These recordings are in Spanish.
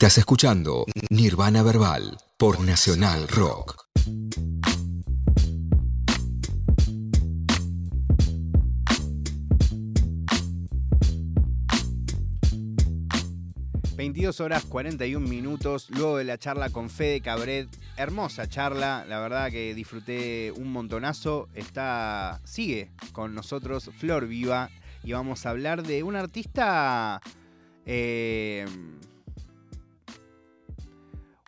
Estás escuchando Nirvana Verbal por Nacional Rock. 22 horas 41 minutos, luego de la charla con Fede Cabret. Hermosa charla, la verdad que disfruté un montonazo. Está, sigue con nosotros Flor Viva y vamos a hablar de un artista. Eh,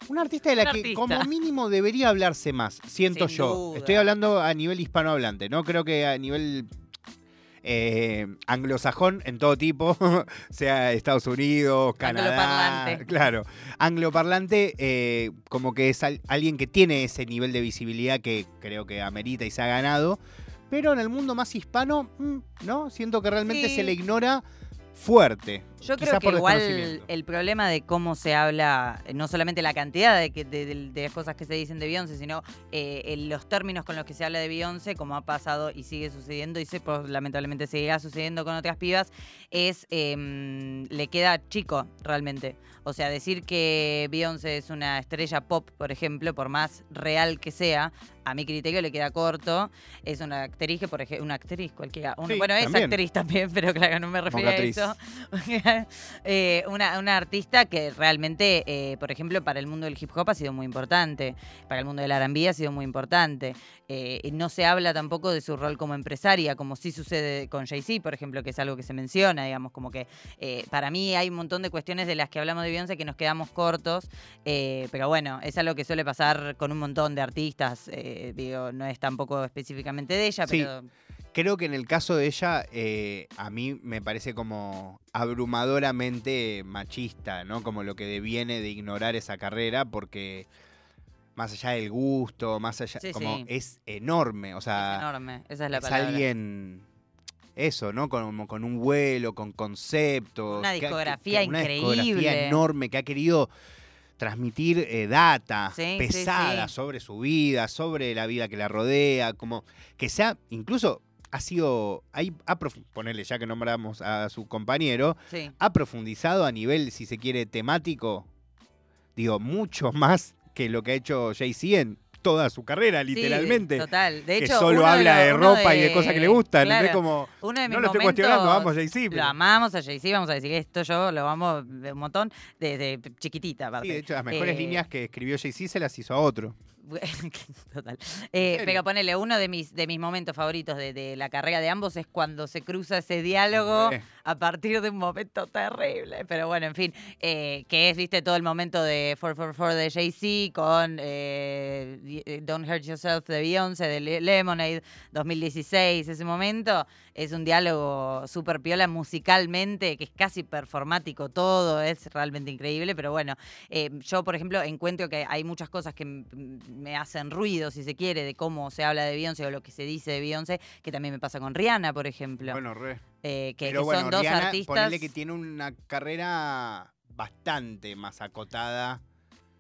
un artista de la que artista. como mínimo debería hablarse más, siento Sin yo. duda. Estoy hablando a nivel hispanohablante, no creo que a nivel eh, anglosajón en todo tipo, sea Estados Unidos, Canadá. Angloparlante. Claro, angloparlante, eh, como que es al- alguien que tiene ese nivel de visibilidad que creo que amerita y se ha ganado. Pero en el mundo más hispano, mm, ¿no? Siento que realmente Sí. se le ignora fuerte. Yo creo que igual el problema de cómo se habla, eh, no solamente la cantidad de, que- de- de- de las cosas que se dicen de Beyoncé, sino eh, los términos con los que se habla de Beyoncé, como ha pasado y sigue sucediendo, y se, pues, lamentablemente seguirá sucediendo con otras pibas, es em, le queda chico realmente. O sea, decir que Beyoncé es una estrella pop, por ejemplo, por más real que sea, a mi criterio le queda corto. Es una actriz que, por ejemplo, una actriz cualquiera. Sí, bueno, es también. actriz también, pero claro, no me refería a eso. Eh, una, una artista que realmente, eh, por ejemplo, para el mundo del hip hop ha sido muy importante, para el mundo del R&B ha sido muy importante. Eh, no se habla tampoco de su rol como empresaria, como sí sucede con Jay-Z, por ejemplo, que es algo que se menciona, digamos, como que para mí hay un montón de cuestiones de las que hablamos de Beyoncé que nos quedamos cortos, pero bueno, es algo que suele pasar con un montón de artistas, eh, digo, no es tampoco específicamente de ella, Sí. pero... Creo que en el caso de ella, eh, a mí me parece como abrumadoramente machista, ¿no? Como lo que deviene de ignorar esa carrera, porque más allá del gusto, más allá, Sí, como sí. es enorme, o sea, es enorme, esa es la es palabra. alguien, eso, ¿no? Como con un vuelo, con conceptos. Una que- discografía que- una discografía increíble. enorme que ha querido transmitir eh, data Sí, pesada sí. sobre su vida, sobre la vida que la rodea, como que sea, incluso ha sido, hay, ha profu- ponerle ya que nombramos a su compañero, ha profundizado a nivel, si se quiere, temático, digo, mucho más que lo que ha hecho Jay-Z en toda su carrera, Sí, literalmente. total. De que hecho, solo uno habla de, uno ropa y de cosas que le gustan. claro. Como, uno de mis no lo estoy cuestionando, vamos Jay-Z. Lo amamos a Jay-Z, vamos a decir que esto yo lo amo de un montón desde chiquitita. Aparte. Sí, de hecho, las mejores Eh, líneas que escribió Jay-Z se las hizo a otro. Total. Eh, pero ponele, uno de mis, de mis momentos favoritos de, de la carrera de ambos es cuando se cruza ese diálogo. A partir de un momento terrible. Pero bueno, en fin, eh, que es, viste, todo el momento de 444 de Jay-Z con eh, Don't Hurt Yourself de Beyoncé, de Le- Lemonade 2016. Ese momento es un diálogo súper piola musicalmente, que es casi performático todo, es realmente increíble. Pero bueno, eh, yo, por ejemplo, encuentro que hay muchas cosas que me hacen ruido, si se quiere, de cómo se habla de Beyoncé o lo que se dice de Beyoncé, que también me pasa con Rihanna, por ejemplo. Bueno, re. Eh, que, Pero que bueno, son dos Rihanna, artistas. ponele que tiene una carrera bastante más acotada.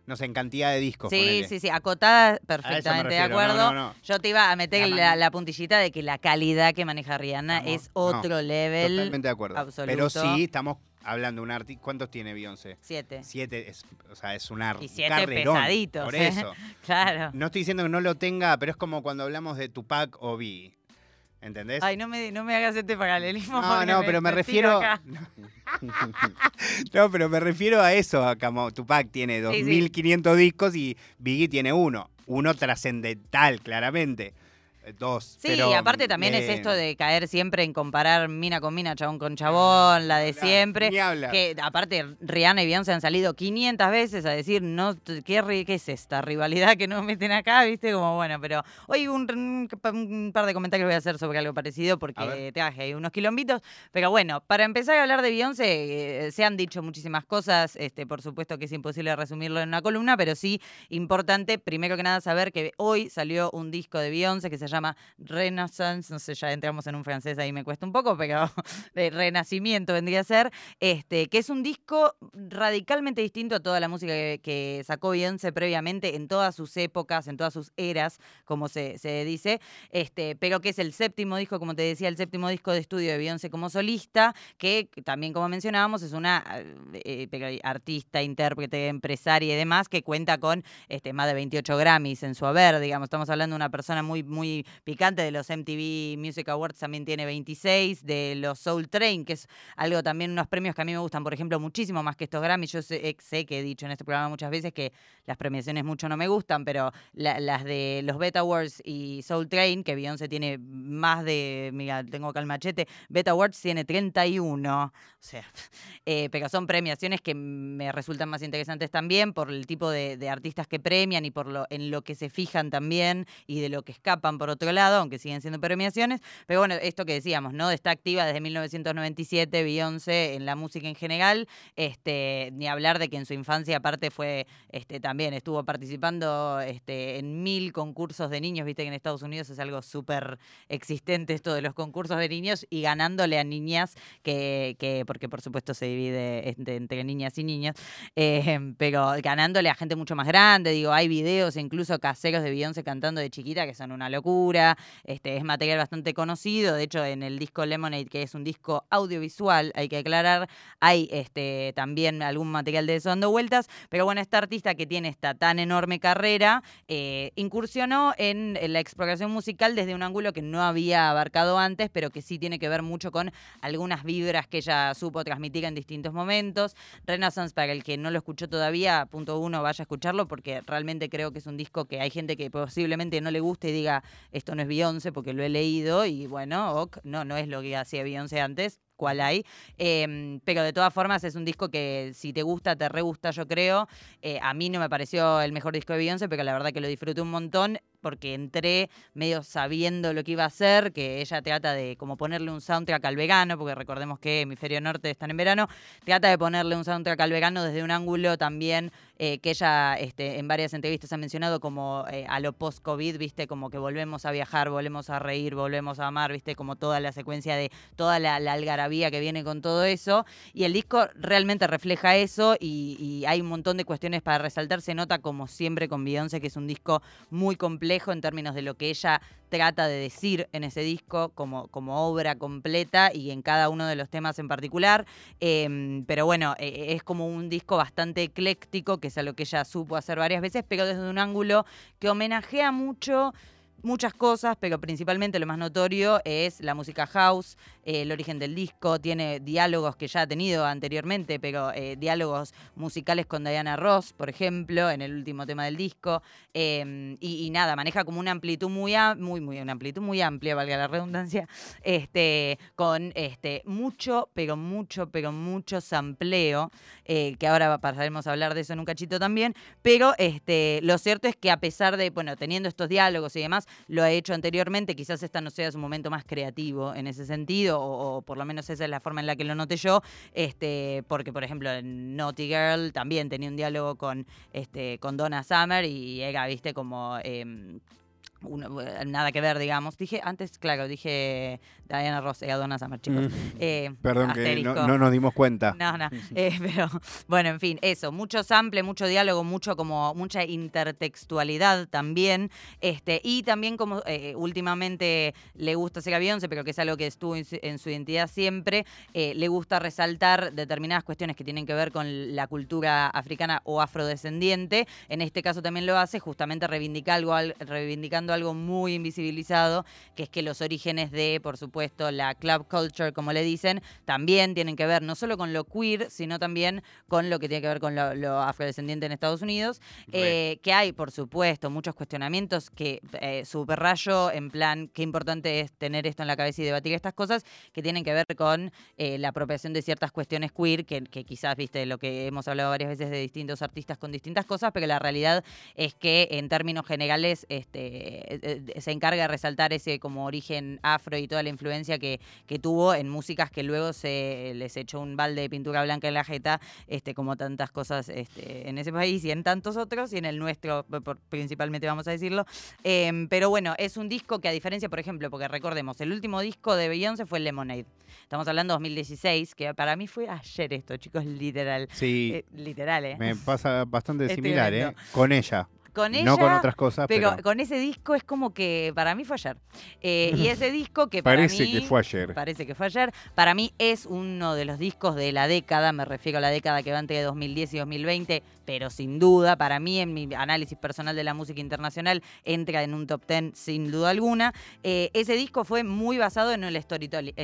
No sé, en cantidad de discos. Sí, ponele. sí, sí, acotada, perfectamente de refiero, acuerdo. no, no. Yo te iba a meter La puntillita de que la calidad que maneja Rihanna Estamos- es otro level. Totalmente de acuerdo. absoluto. Pero sí, estamos hablando de un artista. ¿Cuántos tiene Beyoncé? Siete. Siete, es, o sea, es una Y siete carrerón, pesaditos, Por ¿eh? eso. Claro. No estoy diciendo que no lo tenga, pero es como cuando hablamos de Tupac o Biggie. ¿Entendés? Ay, no me, no me hagas este paralelismo. No, no, pero me refiero. no, pero me refiero a eso. a Como Tupac tiene Sí, sí. 2500 discos y Biggie tiene uno. Uno trascendental, claramente. Eh, Dos. Sí, pero, y aparte también es eh, esto de caer siempre en comparar mina con mina, chabón con chabón, la de siempre. ni hablar. Que aparte Rihanna y Beyoncé han salido 500 veces a decir, no, ¿qué, qué es esta rivalidad que nos meten acá? ¿Viste? Como bueno, pero hoy un, par de comentarios voy a hacer sobre algo parecido porque traje ahí unos quilombitos. Pero bueno, para empezar a hablar de Beyoncé, eh, se han dicho muchísimas cosas. Este, por supuesto que es imposible resumirlo en una columna, pero sí importante, primero que nada, saber que hoy salió un disco de Beyoncé que se llama Renaissance, no sé, ya entramos en un francés, ahí me cuesta un poco, pero de Renacimiento vendría a ser, este, que es un disco radicalmente distinto a toda la música que, sacó Beyoncé previamente en todas sus épocas, en todas sus eras, como se, se dice, este, pero que es el séptimo disco, como te decía, el séptimo disco de estudio de Beyoncé como solista, que también como mencionábamos es una eh, pero artista, intérprete, empresaria y demás, que cuenta con este, más de 28 Grammys en su haber, digamos, estamos hablando de una persona muy, muy picante, de los MTV Music Awards también tiene 26, de los Soul Train, que es algo también, unos premios que a mí me gustan, por ejemplo, muchísimo más que estos Grammys, yo sé, sé que he dicho en este programa muchas veces que las premiaciones mucho no me gustan, pero la- las de los Beta Awards y Soul Train, que Beyoncé tiene más de, mira, tengo acá el machete, Beta Awards tiene 31, o sea, eh, pero son premiaciones que me resultan más interesantes también por el tipo de, de artistas que premian y por lo en lo que se fijan también y de lo que escapan por otro lado, aunque siguen siendo premiaciones. Pero bueno, esto que decíamos, ¿no? Está activa desde 1997 Beyoncé en la música en general, este, ni hablar de que en su infancia aparte fue, este, también estuvo participando este, en mil concursos de niños, viste que en Estados Unidos es algo súper existente esto de los concursos de niños y ganándole a niñas que, que porque por supuesto se divide entre, niñas y niños, eh, pero ganándole a gente mucho más grande, digo, hay videos incluso caseros de Beyoncé cantando de chiquita que son una locura, este, es material bastante conocido, de hecho en el disco Lemonade, que es un disco audiovisual, hay que aclarar, hay este, también algún material de eso dando vueltas, pero bueno, esta artista que tiene esta tan enorme carrera, eh, incursionó en, en la exploración musical desde un ángulo que no había abarcado antes, pero que sí tiene que ver mucho con algunas vibras que ella supo transmitir en distintos momentos. Renaissance, para el que no lo escuchó todavía, punto uno, vaya a escucharlo, porque realmente creo que es un disco que hay gente que posiblemente no le guste y diga, esto no es Beyoncé, porque lo he leído, y bueno, no, no es lo que hacía Beyoncé antes, cuál hay. Em, pero de todas formas es un disco que si te gusta, te re gusta, yo creo. Eh, a mí no me pareció el mejor disco de Beyoncé, pero la verdad que lo disfruté un montón porque entré medio sabiendo lo que iba a hacer, que ella trata de como ponerle un soundtrack al vegano, porque recordemos que Hemisferio Norte están en verano, trata de ponerle un soundtrack al vegano desde un ángulo también eh, que ella este, en varias entrevistas ha mencionado como eh, a lo post-COVID, viste, como que volvemos a viajar, volvemos a reír, volvemos a amar, viste, como toda la secuencia de toda la, la algarabía que viene con todo eso. Y el disco realmente refleja eso y, hay un montón de cuestiones para resaltar. Se nota como siempre con Beyoncé que es un disco muy complejo en términos de lo que ella trata de decir en ese disco como, como obra completa y en cada uno de los temas en particular. Eh, pero bueno, eh, es como un disco bastante ecléctico, que es algo que ella supo hacer varias veces, pero desde un ángulo que homenajea mucho muchas cosas, pero principalmente lo más notorio es la música house, eh, el origen del disco, tiene diálogos que ya ha tenido anteriormente, pero eh, diálogos musicales con Diana Ross, por ejemplo, en el último tema del disco, eh, y, nada, maneja como una amplitud muy, muy, muy, una amplitud muy amplia, valga la redundancia, este, con este, mucho, pero mucho, pero mucho sampleo, eh, que ahora pasaremos a hablar de eso en un cachito también, pero este, lo cierto es que a pesar de, bueno, teniendo estos diálogos y demás, lo ha hecho anteriormente, quizás esta no sea su momento más creativo en ese sentido, o, por lo menos esa es la forma en la que lo noté yo, este, porque por ejemplo en Naughty Girl también tenía un diálogo con, este, con Donna Summer y era, viste, como... em, uno- nada que ver, digamos. Dije, antes, claro, dije Diana Ross, era Donna Summer, chicos. Eh, Perdón que no, no nos dimos cuenta. No, no. eh, pero bueno, en fin, eso, mucho sample, mucho diálogo, mucho como mucha intertextualidad también. Este, y también como eh, últimamente le gusta ser a Beyoncé, pero que es algo que estuvo en su, en su identidad siempre, eh, le gusta resaltar determinadas cuestiones que tienen que ver con la cultura africana o afrodescendiente. En este caso también lo hace justamente reivindica algo, al- algo muy invisibilizado, que es que los orígenes de, por supuesto, la club culture, como le dicen, también tienen que ver no solo con lo queer, sino también con lo que tiene que ver con lo, lo afrodescendiente en Estados Unidos. Eh, que hay, por supuesto, muchos cuestionamientos que eh, subrayo en plan, qué importante es tener esto en la cabeza y debatir estas cosas que tienen que ver con eh, la apropiación de ciertas cuestiones queer, que, que quizás, viste, lo que hemos hablado varias veces de distintos artistas con distintas cosas, pero la realidad es que en términos generales este, eh, se encarga de resaltar ese como origen afro y toda la influencia que, que tuvo en músicas que luego se les echó un balde de pintura blanca en la jeta, este, como tantas cosas este, en ese país y en tantos otros, y en el nuestro principalmente vamos a decirlo. Em, pero bueno, es un disco que a diferencia, por ejemplo, porque recordemos, el último disco de Beyoncé fue Lemonade. Estamos hablando de 2016, que para mí fue ayer esto, chicos, literal. Sí. Eh, literal, ¿eh? Me pasa bastante similar, ¿eh? Con ella con ella. No con otras cosas. Pero, con ese disco es como que para mí fue ayer. Eh, y ese disco que para parece mí. que fue ayer. Parece que fue ayer. Para mí es uno de los discos de la década, me refiero a la década que va entre 2010 y 2020, pero sin duda, para mí, en mi análisis personal de la música internacional, entra en un top 10 sin duda alguna. Eh, ese disco fue muy basado en el storytelling,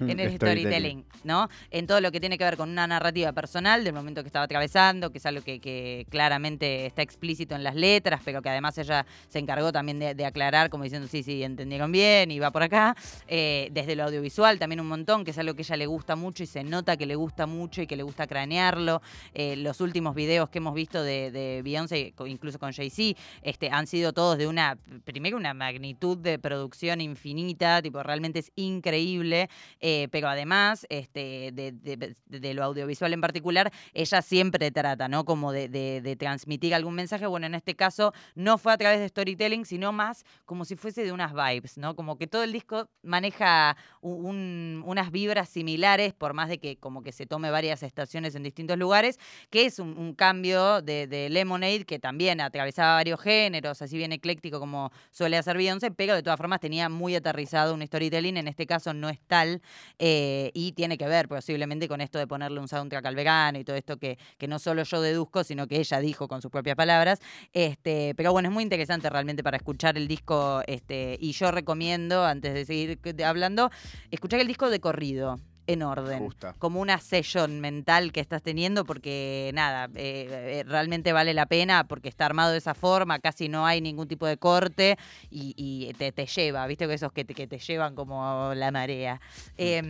en el storytelling, ¿no? En todo lo que tiene que ver con una narrativa personal del momento que estaba atravesando, que es algo que, que claramente está explícito en las letras, pero que además ella se encargó también de, aclarar, como diciendo, sí, sí, entendieron bien y va por acá. Eh, desde lo audiovisual también un montón, que es algo que ella le gusta mucho y se nota que le gusta mucho y que le gusta cranearlo. Eh, los últimos videos que hemos visto de, Beyoncé, incluso con Jay-Z, este, han sido todos de una, primero una magnitud de producción infinita, tipo, realmente es increíble, eh, pero además, este, de, lo audiovisual en particular, ella siempre trata, ¿no? Como de, transmitir algún mensaje en este caso no fue a través de storytelling, sino más como si fuese de unas vibes, ¿no? Como que todo el disco maneja unas vibras similares, por más de que como que se tome varias estaciones en distintos lugares, que es un, cambio de, Lemonade que también atravesaba varios géneros, así bien ecléctico como suele hacer Beyoncé, pero de todas formas tenía muy aterrizado un storytelling, en este caso no es tal, eh, y tiene que ver posiblemente con esto de ponerle un soundtrack al vegano y todo esto que no solo yo deduzco, sino que ella dijo con sus propias palabras, este, pero bueno, es muy interesante realmente para escuchar el disco. Este, y yo recomiendo, antes de seguir hablando, escuchar el disco de corrido en orden, como una session mental que estás teniendo, porque nada, eh, eh, realmente vale la pena, porque está armado de esa forma, casi no hay ningún tipo de corte y, te, lleva, viste que esos que te, que te llevan como la marea. Eh,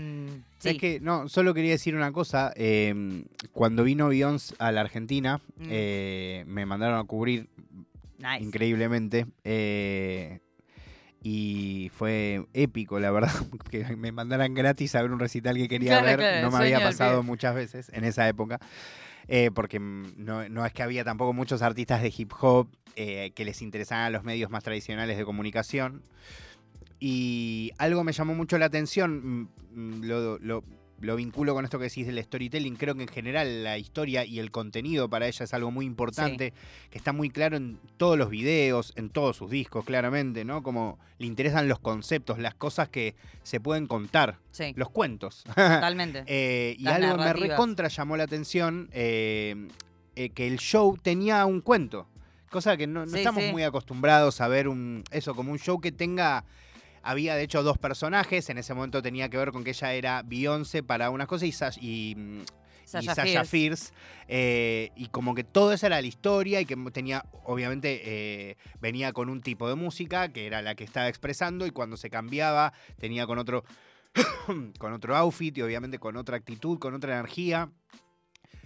Es que, no, solo quería decir una cosa, em, cuando vino Beyoncé a la Argentina, mm. eh, me mandaron a cubrir increíblemente y fue épico, la verdad, que me mandaran gratis a ver un recital que quería ver. no me había pasado muchas veces en esa época. Eh, porque no, es que había tampoco muchos artistas de hip hop eh, que les interesaban los medios más tradicionales de comunicación. Y algo me llamó mucho la atención, mm, mm, lo, lo vinculo con esto que decís del storytelling. Creo que en general la historia y el contenido para ella es algo muy importante, que está muy claro en todos los videos, en todos sus discos, claramente, ¿no? Como le interesan los conceptos, las cosas que se pueden contar, los cuentos. Totalmente. Eh, y algo me recontra llamó la atención, eh, eh, que el show tenía un cuento. Cosa que no, estamos muy acostumbrados a ver un eso como un show que tenga había de hecho dos personajes. En ese momento tenía que ver con que ella era Beyoncé para unas cosas y, y mm, Sasha, Fierce. Eh, y como que todo eso era la historia y que tenía, obviamente, eh, venía con un tipo de música que era la que estaba expresando y cuando se cambiaba tenía con otro, con otro outfit y obviamente con otra actitud, con otra energía.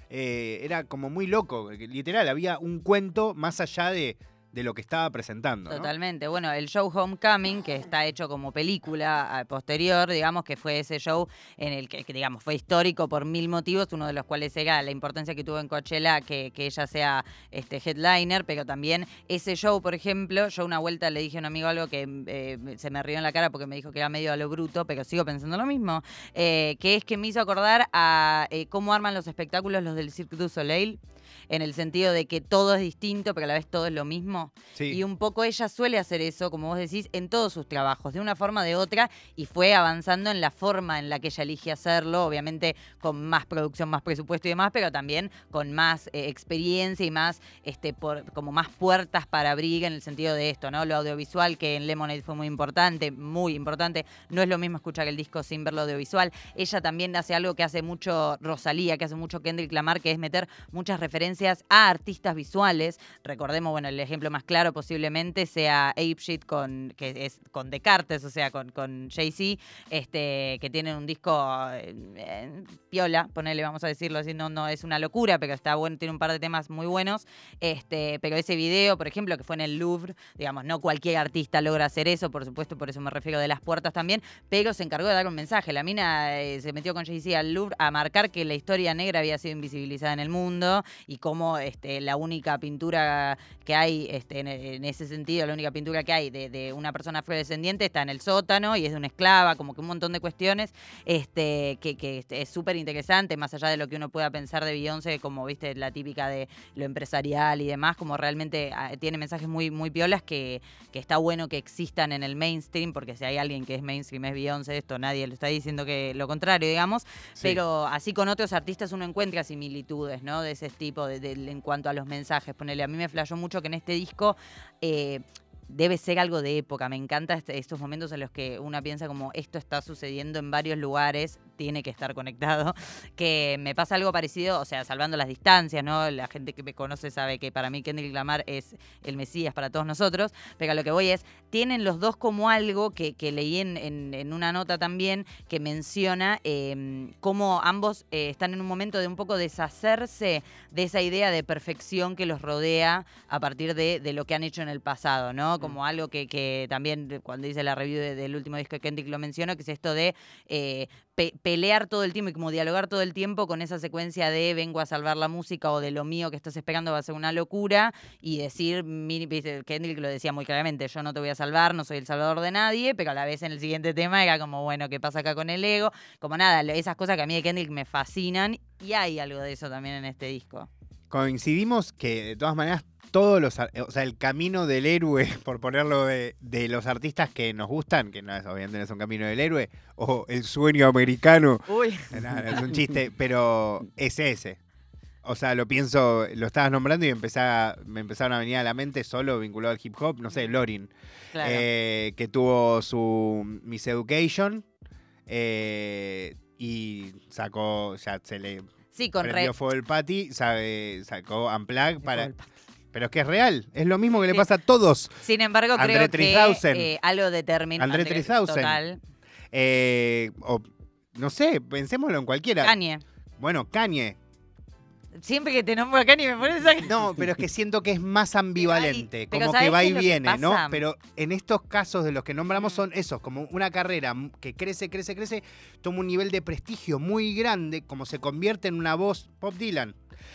Eh, era como muy loco, literal, había un cuento más allá de, de lo que estaba presentando. Totalmente. Bueno, el show Homecoming, que está hecho como película posterior, digamos que fue ese show en el que, digamos, fue histórico por mil motivos, uno de los cuales era la importancia que tuvo en Coachella que, que ella sea este headliner, pero también ese show, por ejemplo, yo una vuelta le dije a un amigo algo que eh, se me rió en la cara porque me dijo que era medio a lo bruto, pero sigo pensando lo mismo, eh, que es que me hizo acordar a eh, cómo arman los espectáculos los del Cirque du Soleil en el sentido de que todo es distinto, pero a la vez todo es lo mismo. Y un poco ella suele hacer eso, como vos decís, en todos sus trabajos, de una forma o de otra, y fue avanzando en la forma en la que ella elige hacerlo, obviamente con más producción, más presupuesto y demás, pero también con más eh, experiencia y más, este, por, como más puertas para abrir en el sentido de esto, ¿no? Lo audiovisual, que en Lemonade fue muy importante, muy importante. No es lo mismo escuchar el disco sin ver lo audiovisual. Ella también hace algo que hace mucho Rosalía, que hace mucho Kendrick Lamar, que es meter muchas referencias a artistas visuales. Recordemos, bueno, el ejemplo más claro posiblemente sea Ape Shit con, que es con Descartes, o sea, con, con Jay-Z, este, que tienen un disco eh, piola, ponele, vamos a decirlo así, no, no es una locura, pero está bueno, tiene un par de temas muy buenos. Este, pero ese video, por ejemplo, que fue en el Louvre, digamos, no cualquier artista logra hacer eso, por supuesto, por eso me refiero de las puertas también, pero se encargó de dar un mensaje. La mina eh, se metió con Jay-Z al Louvre a marcar que la historia negra había sido invisibilizada en el mundo y cómo este, la única pintura que hay este, en, ese sentido, la única pintura que hay de, una persona afrodescendiente está en el sótano y es de una esclava, como que un montón de cuestiones este, que, que este, es súper interesante, más allá de lo que uno pueda pensar de Beyoncé, como viste la típica de lo empresarial y demás, como realmente ah, tiene mensajes muy, muy piolas que, que está bueno que existan en el mainstream, porque si hay alguien que es mainstream es Beyoncé, esto nadie lo está diciendo que lo contrario, digamos, pero así con otros artistas uno encuentra similitudes, ¿no? De ese tipo, de, en cuanto a los mensajes. Ponele, a mí me flashó mucho que en este disco eh, debe ser algo de época. Me encanta este, estos momentos en los que uno piensa como esto está sucediendo en varios lugares, tiene que estar conectado. Que me pasa algo parecido, o sea, salvando las distancias, ¿no? La gente que me conoce sabe que para mí Kendrick Lamar es el Mesías para todos nosotros, pero a lo que voy es, tienen los dos como algo que, leí en, una nota también que menciona eh, cómo ambos eh, están en un momento de un poco deshacerse de esa idea de perfección que los rodea a partir de, de lo que han hecho en el pasado, ¿no? como algo que, también cuando dice la review del último disco de Kendrick lo menciono, que es esto de eh, pelear todo el tiempo y como dialogar todo el tiempo con esa secuencia de vengo a salvar la música o de lo mío que estás esperando va a ser una locura y decir, Kendrick lo decía muy claramente, yo no te voy a salvar, no soy el salvador de nadie, pero a la vez en el siguiente tema era como, bueno, ¿qué pasa acá con el ego? Como nada, esas cosas que a mí de Kendrick me fascinan y hay algo de eso también en este disco. Coincidimos que de todas maneras todos los, o sea, el camino del héroe, por ponerlo de, los artistas que nos gustan, que no es obviamente no es un camino del héroe, o el sueño americano. Uy. es un chiste, pero es ese. O sea, lo pienso, lo estabas nombrando y me empezaron a venir a la mente solo vinculado al hip hop, no sé, Lorin, eh, que tuvo su Miss Education eh, y sacó, ya se le sí, con prendió fuego el patty, sabe, sacó Unplug para... Pero es que es real, es lo mismo que le pasa a todos. Sin embargo, creo que eh, algo determina. André 3000. Total. Eh, no sé, pensémoslo en cualquiera. Kanye. Bueno, Kanye. Siempre que te nombro a Kanye me pones a... No, pero es que siento que es más ambivalente, como que va y viene, ¿no? Pero en estos casos de los que nombramos mm. son esos, como una carrera que crece, crece, crece, toma un nivel de prestigio muy grande, como se convierte en una voz Pop Dylan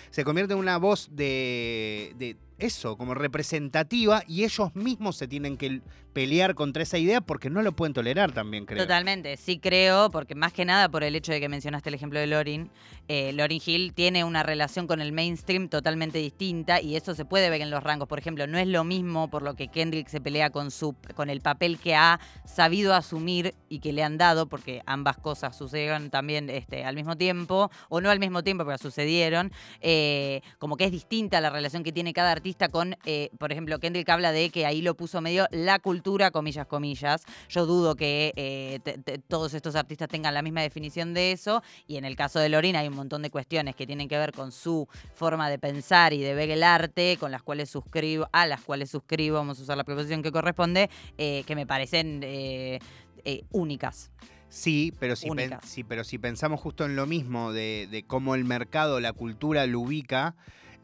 se convierte en una voz de, de, eso, como representativa, y ellos mismos se tienen que pelear contra esa idea porque no lo pueden tolerar también, creo. Totalmente, sí creo, porque más que nada por el hecho de que mencionaste el ejemplo de Lorin, eh, Lorin Hill tiene una relación con el mainstream totalmente distinta y eso se puede ver en los rangos. Por ejemplo, no es lo mismo por lo que Kendrick se pelea con, su, con el papel que ha sabido asumir y que le han dado, porque ambas cosas sucedieron también este, al mismo tiempo, o no al mismo tiempo, pero sucedieron, eh, como que es distinta la relación que tiene cada artista con, eh, por ejemplo, Kendrick habla de que ahí lo puso medio la cultura comillas, comillas. Yo dudo que eh, todos estos artistas tengan la misma definición de eso. Y en el caso de Lorena hay un montón de cuestiones que tienen que ver con su forma de pensar y de ver el arte, con las cuales suscribo, a las cuales suscribo, vamos a usar la proposición que corresponde, eh, que me parecen únicas. Sí pero si, sí, pero si pensamos justo en lo mismo, de, de cómo el mercado, la cultura lo ubica,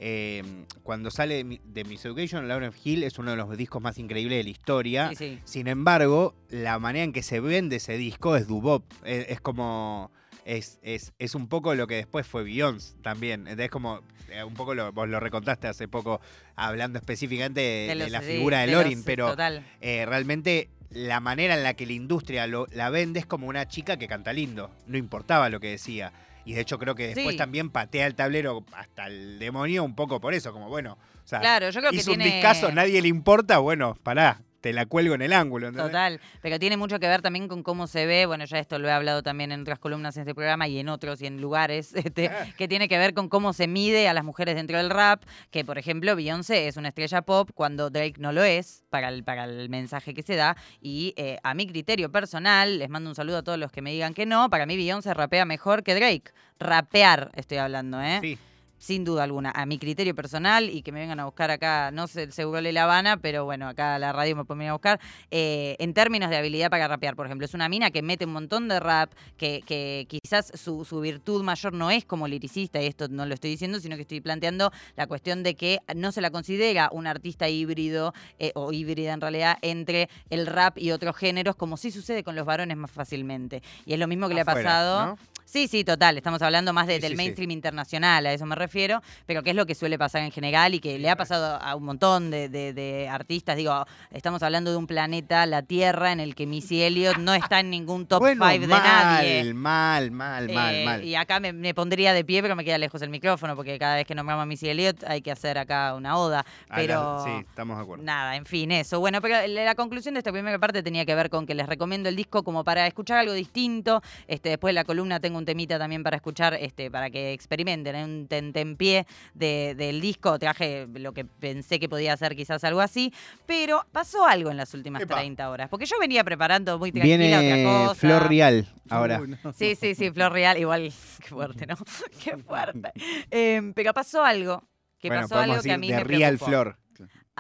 Em, cuando sale de Miss Education, Lauren Hill es uno de los discos más increíbles de la historia. Sin embargo, la manera en que se vende ese disco es dubop. Es, como. Es, es, un poco lo que después fue Beyoncé también. Es como. Eh, un poco lo, vos lo recontaste hace poco, hablando específicamente de, la figura de, Lorin, pero eh, realmente la manera en la que la industria la vende es como una chica que canta lindo. No importaba lo que decía. Y de hecho creo que después también patea el tablero hasta el demonio un poco por eso, como bueno, o sea, claro, yo creo hizo que un discazo, nadie le importa, bueno, pará, te la cuelgo en el ángulo. Total, pero tiene mucho que ver también con cómo se ve, bueno, ya esto lo he hablado también en otras columnas en este programa y en otros y en lugares, este, ah. que tiene que ver con cómo se mide a las mujeres dentro del rap, que por ejemplo Beyoncé es una estrella pop cuando Drake no lo es, para el, para el mensaje que se da, y eh, a mi criterio personal, les mando un saludo a todos los que me digan que no, para mí Beyoncé rapea mejor que Drake. Rapear, estoy hablando, ¿eh? Sí sin duda alguna, a mi criterio personal y que me vengan a buscar acá, no sé, seguro Le La Habana, pero bueno, acá la radio me pueden venir a buscar, eh, en términos de habilidad para rapear, por ejemplo. Es una mina que mete un montón de rap, que, que quizás su, su virtud mayor no es como liricista, y esto no lo estoy diciendo, sino que estoy planteando la cuestión de que no se la considera un artista híbrido eh, o híbrida en realidad entre el rap y otros géneros, como sí sucede con los varones más fácilmente. Y es lo mismo que le ha pasado. ¿no? Sí, sí, total. Estamos hablando más de- Sí, del sí, sí. mainstream internacional, a eso me refiero, pero que es lo que suele pasar en general y que le ha pasado a un montón de, de- de artistas. Digo, estamos hablando de un planeta, la Tierra, en el que Missy Elliott no está en ningún top 5 bueno, de mal, nadie. mal, mal, mal, Eh, mal. Y acá me, me pondría de pie, pero me queda lejos el micrófono, porque cada vez que nombramos a Missy Elliott hay que hacer acá una oda. Pero sí, estamos de acuerdo. Nada, en fin, eso. Bueno, pero la la conclusión de esta primera parte tenía que ver con que les recomiendo el disco como para escuchar algo distinto. Este, después de la columna tengo un temita también para escuchar, este, para que experimenten ¿eh? un tentempié de, del disco. Traje lo que pensé que podía ser quizás algo así. Pero pasó algo en las últimas Epa. 30 horas. Porque yo venía preparando muy tranquila Viene otra cosa. Flor Real ahora. Uy, no. Sí, sí, sí, Flor Real, igual, qué fuerte, ¿no? qué fuerte. Em, pero pasó algo, que bueno, pasó algo que a mí de me Real preocupó. Flor.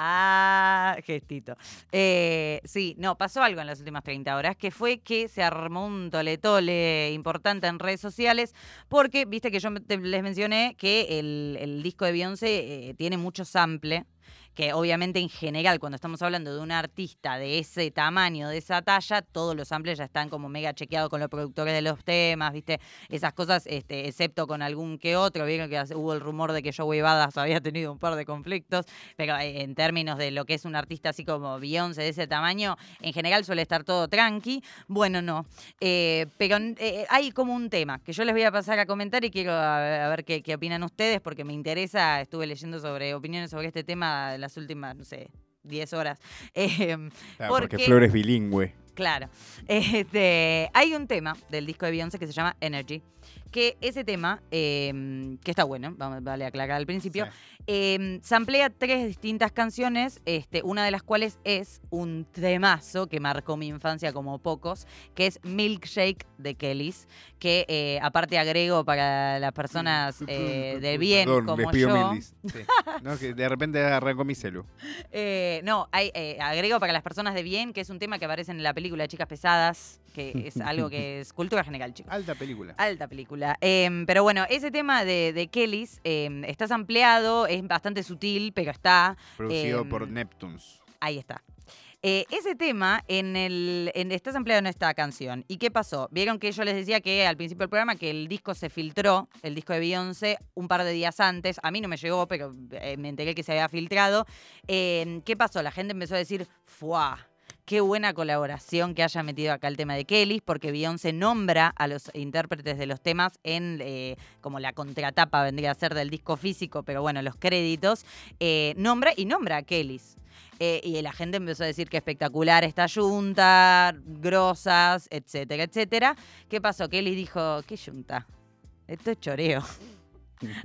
Ah, gestito. Eh, sí, no, pasó algo en las últimas 30 horas, que fue que se armó un tole-tole importante en redes sociales, porque viste que yo les mencioné que el, el disco de Beyoncé eh, tiene mucho sample, que obviamente en general, cuando estamos hablando de un artista de ese tamaño, de esa talla, todos los samples ya están como mega chequeados con los productores de los temas, viste, esas cosas, este, excepto con algún que otro, vieron que hubo el rumor de que Joey Badass había tenido un par de conflictos, pero eh, en términos de lo que es un artista así como Beyoncé de ese tamaño, en general suele estar todo tranqui. Bueno, no. Eh, pero eh, hay como un tema que yo les voy a pasar a comentar y quiero a, ver- qué opinan ustedes, porque me interesa. Estuve leyendo sobre opiniones sobre este tema las últimas, no sé, 10 horas. Em, Claro, porque Porque- Flor es bilingüe. Claro. Este, hay un tema del disco de Beyoncé que se llama Energy. Que ese tema, eh, que está bueno, vale aclarar al principio, eh, samplea tres distintas canciones, este, una de las cuales es un temazo que marcó mi infancia como pocos, que es Milkshake de Kellys, que eh, aparte agrego para las personas eh, de bien Perdón, les como pido yo. mil dis- sí. No, que de repente arrancó mi celu. Eh, no, hay, eh, agrego para las personas de bien, que es un tema que aparece en la película Chicas Pesadas, que es algo que es cultura general, chicos. Alta película. Alta película. Em, pero bueno, ese tema de, de Kellys em, está ampliado, es bastante sutil, pero está. Producido em, por Neptunes. Ahí está. Eh, ese tema en el, en, está ampliado en esta canción. ¿Y qué pasó? Vieron que yo les decía que al principio del programa que el disco se filtró, el disco de Beyoncé, un par de días antes. A mí no me llegó, pero eh, me enteré que se había filtrado. Eh, ¿Qué pasó? La gente empezó a decir, ¡fuah! Qué buena colaboración que haya metido acá el tema de Kelly, porque Beyoncé nombra a los intérpretes de los temas en eh, como la contratapa vendría a ser del disco físico, pero bueno, los créditos. eh, nombra y nombra a Kellys. Eh, y la gente empezó a decir que espectacular esta junta, grosas, etcétera, etcétera. ¿Qué pasó? Kelly dijo, ¿qué junta? Esto es choreo.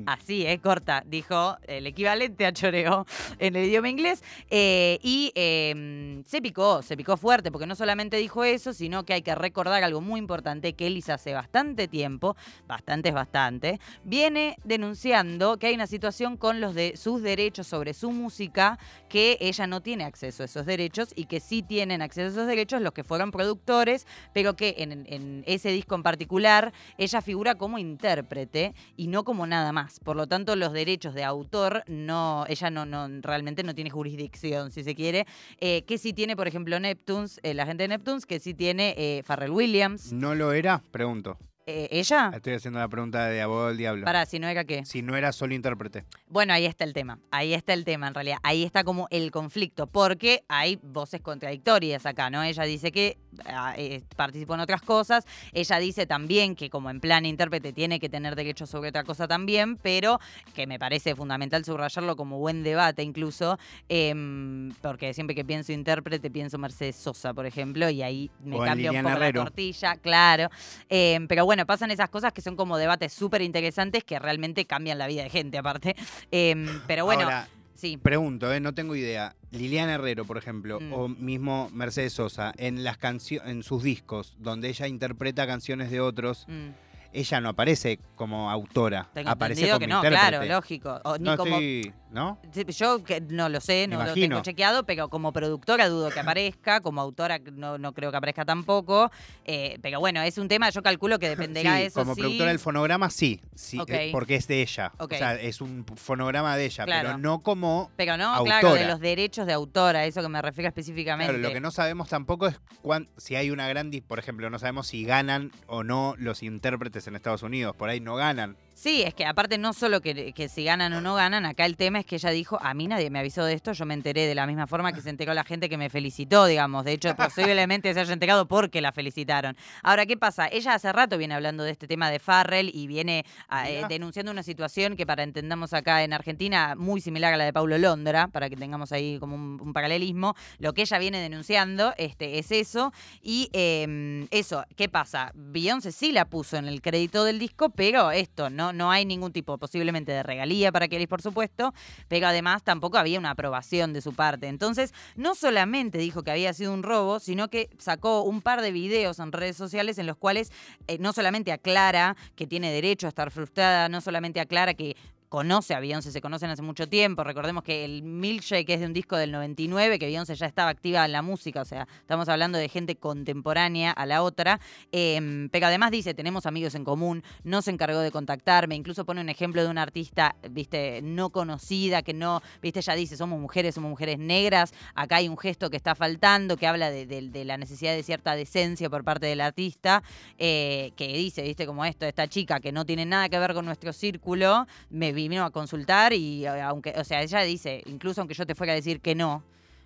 Así, ¿eh? Corta. Dijo el equivalente a choreo en el idioma inglés. eh, y eh, se picó, se picó fuerte, porque no solamente dijo eso, sino que hay que recordar algo muy importante que Ellis hace bastante tiempo, bastante es bastante, viene denunciando que hay una situación con los de sus derechos sobre su música, que ella no tiene acceso a esos derechos y que sí tienen acceso a esos derechos los que fueron productores, pero que en ese disco en particular ella figura como intérprete y no como nada más. Por lo tanto, los derechos de autor no, ella no, no realmente no tiene jurisdicción, si se quiere. Eh, que sí tiene, por ejemplo, Neptunes, eh, la gente de Neptunes, que sí tiene eh, Pharrell Williams. ¿No lo era? Pregunto. Eh, ¿Ella? Estoy haciendo la pregunta de abogado del diablo. Para, si no era qué. Si no era solo intérprete. Bueno, ahí está el tema. Ahí está el tema, en realidad. Ahí está como el conflicto, porque hay voces contradictorias acá, ¿no? Ella dice que ah, eh, participó en otras cosas. Ella dice también que, como en plan intérprete, tiene que tener derechos sobre otra cosa también, pero que me parece fundamental subrayarlo como buen debate, incluso, em, porque siempre que pienso intérprete, pienso Mercedes Sosa, por ejemplo, y ahí me O cambia un poco Herrero. la tortilla, claro. Em, pero bueno, pasan esas cosas que son como debates súper interesantes que realmente cambian la vida de gente, aparte. Em, pero bueno, Ahora, sí. pregunto, ¿eh? no tengo idea. Liliana Herrero, por ejemplo, Mm. o mismo Mercedes Sosa, en las en sus discos, donde ella interpreta canciones de otros, Mm. ella no aparece como autora, Tengo aparece entendido como que no, intérprete. claro, lógico. O, ni no como, estoy- ¿no? Yo que no lo sé, no lo tengo chequeado, pero como productora dudo que aparezca, como autora no, no creo que aparezca tampoco. eh, pero bueno, es un tema, yo calculo que dependerá Sí, eso como sí. productora del fonograma sí, sí eh, porque es de ella. O sea, es un fonograma de ella, Claro. pero no como Pero no, claro, de autora. los derechos de autora, a eso que me refiero específicamente. Claro, lo que no sabemos tampoco es cuán- si hay una gran, por ejemplo, no sabemos si ganan o no los intérpretes en Estados Unidos, por ahí no ganan. Sí, es que aparte no solo que, que si ganan o no ganan, acá el tema es que ella dijo, a mí nadie me avisó de esto, yo me enteré de la misma forma que se enteró la gente que me felicitó, digamos. De hecho, posiblemente se haya enterado porque la felicitaron. Ahora, ¿qué pasa? Ella hace rato viene hablando de este tema de Farrell y viene ah, eh, denunciando una situación que para entendamos acá en Argentina, muy similar a la de Paulo Londra, para que tengamos ahí como un, un paralelismo. Lo que ella viene denunciando este, es eso. Y eh, eso, ¿qué pasa? Beyoncé sí la puso en el crédito del disco, pero esto, no, no hay ningún tipo posiblemente de regalía para Kelly, por supuesto, pero además tampoco había una aprobación de su parte. Entonces, no solamente dijo que había sido un robo, sino que sacó un par de videos en redes sociales en los cuales eh, no solamente aclara que tiene derecho a estar frustrada, no solamente aclara que conoce a Beyoncé, se conocen hace mucho tiempo. Recordemos que el Milkshake es de un disco del 99, que Beyoncé ya estaba activa en la música, o sea, estamos hablando de gente contemporánea a la otra. Em, pero además dice, tenemos amigos en común, no se encargó de contactarme, incluso pone un ejemplo de una artista, viste, no conocida, que no, viste, ella dice, somos mujeres, somos mujeres negras, acá hay un gesto que está faltando, que habla de la necesidad de cierta decencia por parte del artista, eh, que dice, viste, como esto, esta chica que no tiene nada que ver con nuestro círculo, me vino a consultar y eh, aunque, o sea, ella dice, incluso aunque yo te fuera a decir que no,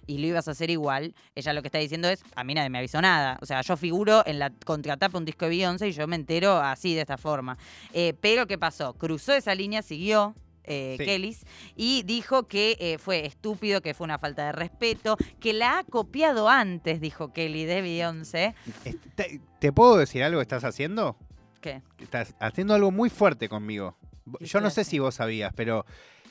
y lo ibas a hacer igual, ella lo que está diciendo es, a mí nadie me avisó nada. O sea, yo figuro en la contratapa un disco de Beyoncé y yo me entero así, de esta forma. Eh, pero, ¿qué pasó? Cruzó esa línea, siguió. eh, Sí. Kellys y dijo que eh, fue estúpido, que fue una falta de respeto, que la ha copiado antes, dijo Kelly de Beyoncé. ¿Te, te puedo decir algo que estás haciendo? ¿Qué? Estás haciendo algo muy fuerte conmigo. ¿Qué Yo no sé si vos sabías, pero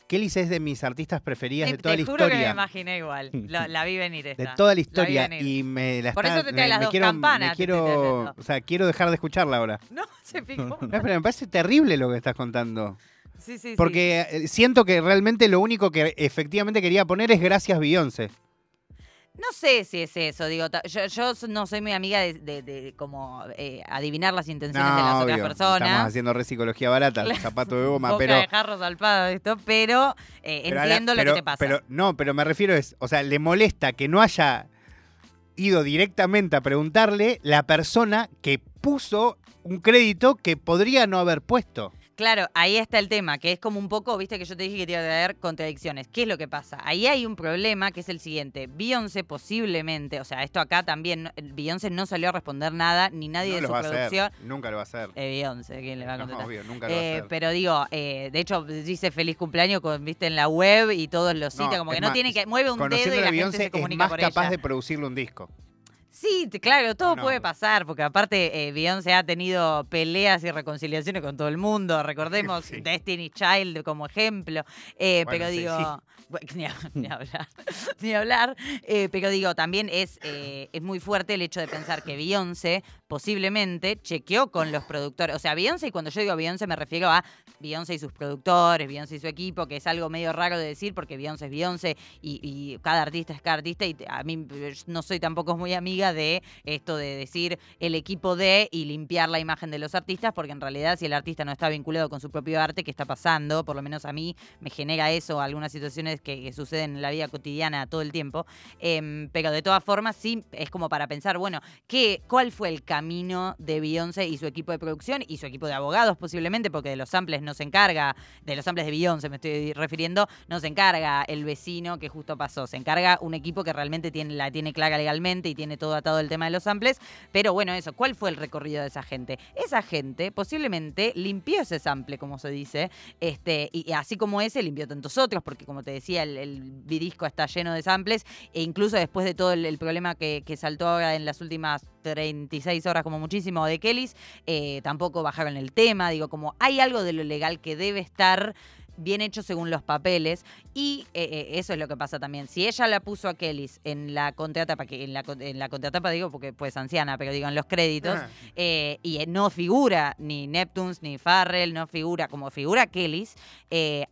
Kelly es de mis artistas preferidas Te, de toda te la juro que me historia. imaginé igual. Lo- la vi venir esta. De toda la historia y me la Por está- eso te trae me- las me dos quiero, campanas, me quiero, o sea, quiero dejar de escucharla ahora. No, se picó. No, pero me parece terrible lo que estás contando. Sí, sí, sí. Porque eh, siento que realmente lo único que efectivamente quería poner es gracias Beyoncé. No sé si es eso, digo, yo, yo no soy muy amiga de, de- de como eh, adivinar las intenciones de las otras personas. Estamos haciendo re psicología barata, Claro. zapato de goma, Boca pero... de jarro salpado esto, pero, eh, pero la- entiendo pero- lo que te pasa. Pero, no, pero me refiero es, o sea, le molesta que no haya ido directamente a preguntarle la persona que puso un crédito que podría no haber puesto. Claro, ahí está el tema, que es como un poco, viste que yo te dije que te iba a traer contradicciones. ¿Qué es lo que pasa? Ahí hay un problema que es el siguiente. Beyoncé posiblemente, o sea, esto acá también, no- Beyoncé no salió a responder nada, ni nadie no de lo su va a producción. hacer, nunca lo va a hacer. Eh, Beyoncé, ¿quién le va a No, contestar? obvio, nunca lo va a Eh, hacer. pero digo, eh, de hecho dice feliz cumpleaños con, viste en la web y todos los No, sitios, como es que no más, tiene que mueve un dedo y la a gente Beyoncé se es comunica más por capaz ella. de producirle un disco. Sí, claro, todo No. puede pasar, porque aparte eh, Beyoncé ha tenido peleas y reconciliaciones con todo el mundo. Recordemos Sí. Destiny Child como ejemplo. Eh, Bueno, pero sí, digo, sí. ni, hab- ni hablar, ni hablar. Eh, pero digo, también es, eh, es muy fuerte el hecho de pensar que Beyoncé posiblemente chequeó con los productores. O sea, Beyoncé, y cuando yo digo Beyoncé me refiero a Beyoncé y sus productores, Beyoncé y su equipo, que es algo medio raro de decir porque Beyoncé es Beyoncé y, y cada artista es cada artista y a mí no soy tampoco muy amiga de esto de decir el equipo de y limpiar la imagen de los artistas porque en realidad si el artista no está vinculado con su propio arte, ¿qué está pasando? Por lo menos a mí me genera eso algunas situaciones que, suceden en la vida cotidiana todo el tiempo. Em, pero de todas formas sí es como para pensar, bueno, ¿qué, ¿cuál fue el camino de Beyoncé y su equipo de producción y su equipo de abogados posiblemente? Porque de los samples no se encarga, de los samples de Beyoncé me estoy refiriendo, no se encarga el vecino que justo pasó, se encarga un equipo que realmente tiene, la tiene clara legalmente y tiene todo atado el tema de los samples. Pero bueno, eso, ¿cuál fue el recorrido de esa gente? Esa gente posiblemente limpió ese sample, como se dice, este, y así como ese, limpió tantos otros, porque como te decía, el, el disco está lleno de samples, e incluso después de todo el, el problema que, que saltó ahora en las últimas 36 horas como muchísimo de Kellys, eh, tampoco bajaron el tema, digo, como hay algo de lo legal que debe estar bien hecho según los papeles. Y eh, eh, eso es lo que pasa también. Si ella la puso a Kellys en la contratapa, que en la, en la contratapa digo porque pues anciana, pero digo en los créditos, Ajá. eh, y no figura ni Neptunes ni Farrell, no figura como figura Kellys,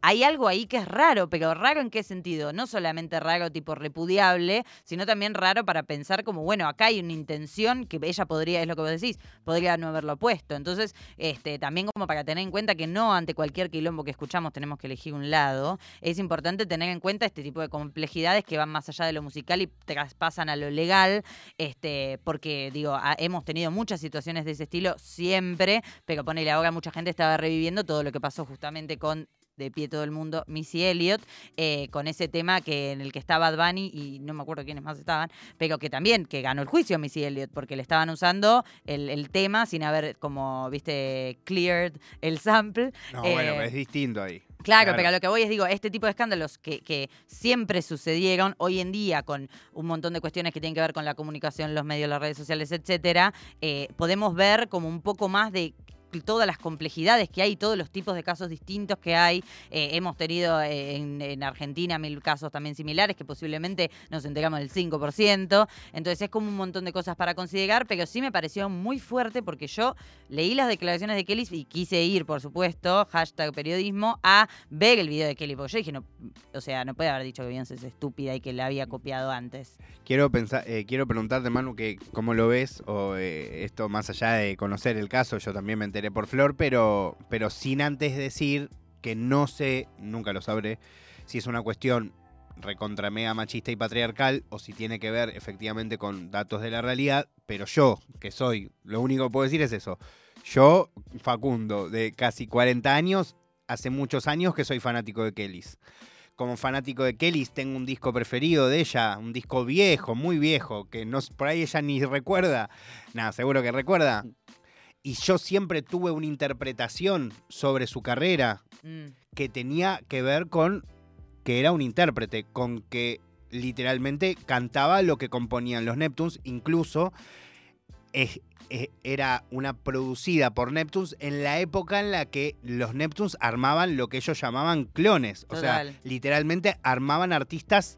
hay algo ahí que es raro, pero raro en qué sentido? No solamente raro tipo repudiable, sino también raro para pensar como, bueno, acá hay una intención que ella podría, es lo que vos decís, podría no haberlo puesto. Entonces, este, también como para tener en cuenta que no ante cualquier quilombo que escuchamos tenemos que elegir un lado, es importante tener en cuenta este tipo de complejidades que van más allá de lo musical y traspasan a lo legal, este, porque digo, hemos tenido muchas situaciones de ese estilo siempre, pero ponele ahora mucha gente estaba reviviendo todo lo que pasó justamente con de pie todo el mundo, Missy Elliott, eh, con ese tema que en el que estaba Bad Bunny y no me acuerdo quiénes más estaban, pero que también, que ganó el juicio Missy Elliott, porque le estaban usando el, el tema sin haber, como, viste, cleared el sample. No, Eh, bueno, es distinto ahí. Claro, pero lo que voy es, digo, este tipo de escándalos que, que siempre sucedieron hoy en día con un montón de cuestiones que tienen que ver con la comunicación, los medios, las redes sociales, etcétera, eh, podemos ver como un poco más de todas las complejidades que hay, todos los tipos de casos distintos que hay. Eh, hemos tenido eh, en, en Argentina mil casos también similares que posiblemente nos enteramos del 5%. Entonces es como un montón de cosas para considerar, pero sí me pareció muy fuerte porque yo leí las declaraciones de Kelly y quise ir, por supuesto, hashtag periodismo, a ver el video de Kelly. Porque yo dije, no, o sea, no puede haber dicho que Beyoncé es estúpida y que la había copiado antes. Quiero eh, quiero preguntarte, Manu, que cómo lo ves, o esto más allá de conocer el caso, yo también me enteré por Flor, pero, pero sin antes decir que no sé, nunca lo sabré, si es una cuestión recontra mega machista y patriarcal o si tiene que ver efectivamente con datos de la realidad, pero yo, que soy, lo único que puedo decir es eso. Yo, Facundo, de casi 40 años, hace muchos años que soy fanático de Kellys como fanático de Kellys, tengo un disco preferido de ella, un disco viejo, muy viejo, que no, por ahí ella ni recuerda. Nada, seguro que recuerda. Y yo siempre tuve una interpretación sobre su carrera Mm. que tenía que ver con que era un intérprete, con que literalmente cantaba lo que componían los Neptunes, incluso es- es- era una producida por Neptunes en la época en la que los Neptunes armaban lo que ellos llamaban clones. O sea, literalmente armaban artistas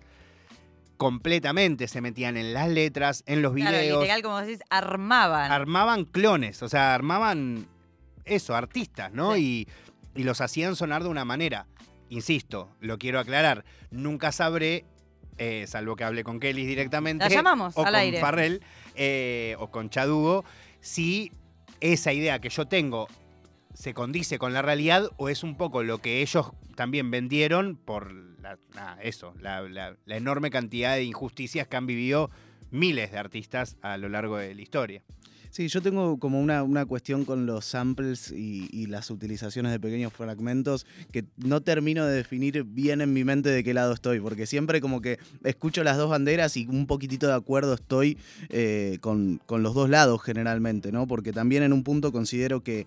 completamente, se metían en las letras, en los Claro, videos, literal, como decís, armaban. armaban clones, o sea, armaban eso, artistas, ¿no? Y, y los hacían sonar de una manera. Insisto, lo quiero aclarar, nunca sabré, eh, salvo que hable con Kelly directamente, La llamamos o al con aire. Farrell, eh, o con Chadugo, si esa idea que yo tengo se condice con la realidad o es un poco lo que ellos también vendieron por eso, la, enorme cantidad de injusticias que han vivido miles de artistas a lo largo de la historia. Sí, yo tengo como una, una cuestión con los samples y, y las utilizaciones de pequeños fragmentos que no termino de definir bien en mi mente de qué lado estoy, porque siempre como que escucho las dos banderas y un poquitito de acuerdo estoy eh, con, con los dos lados generalmente, ¿no? Porque también en un punto considero que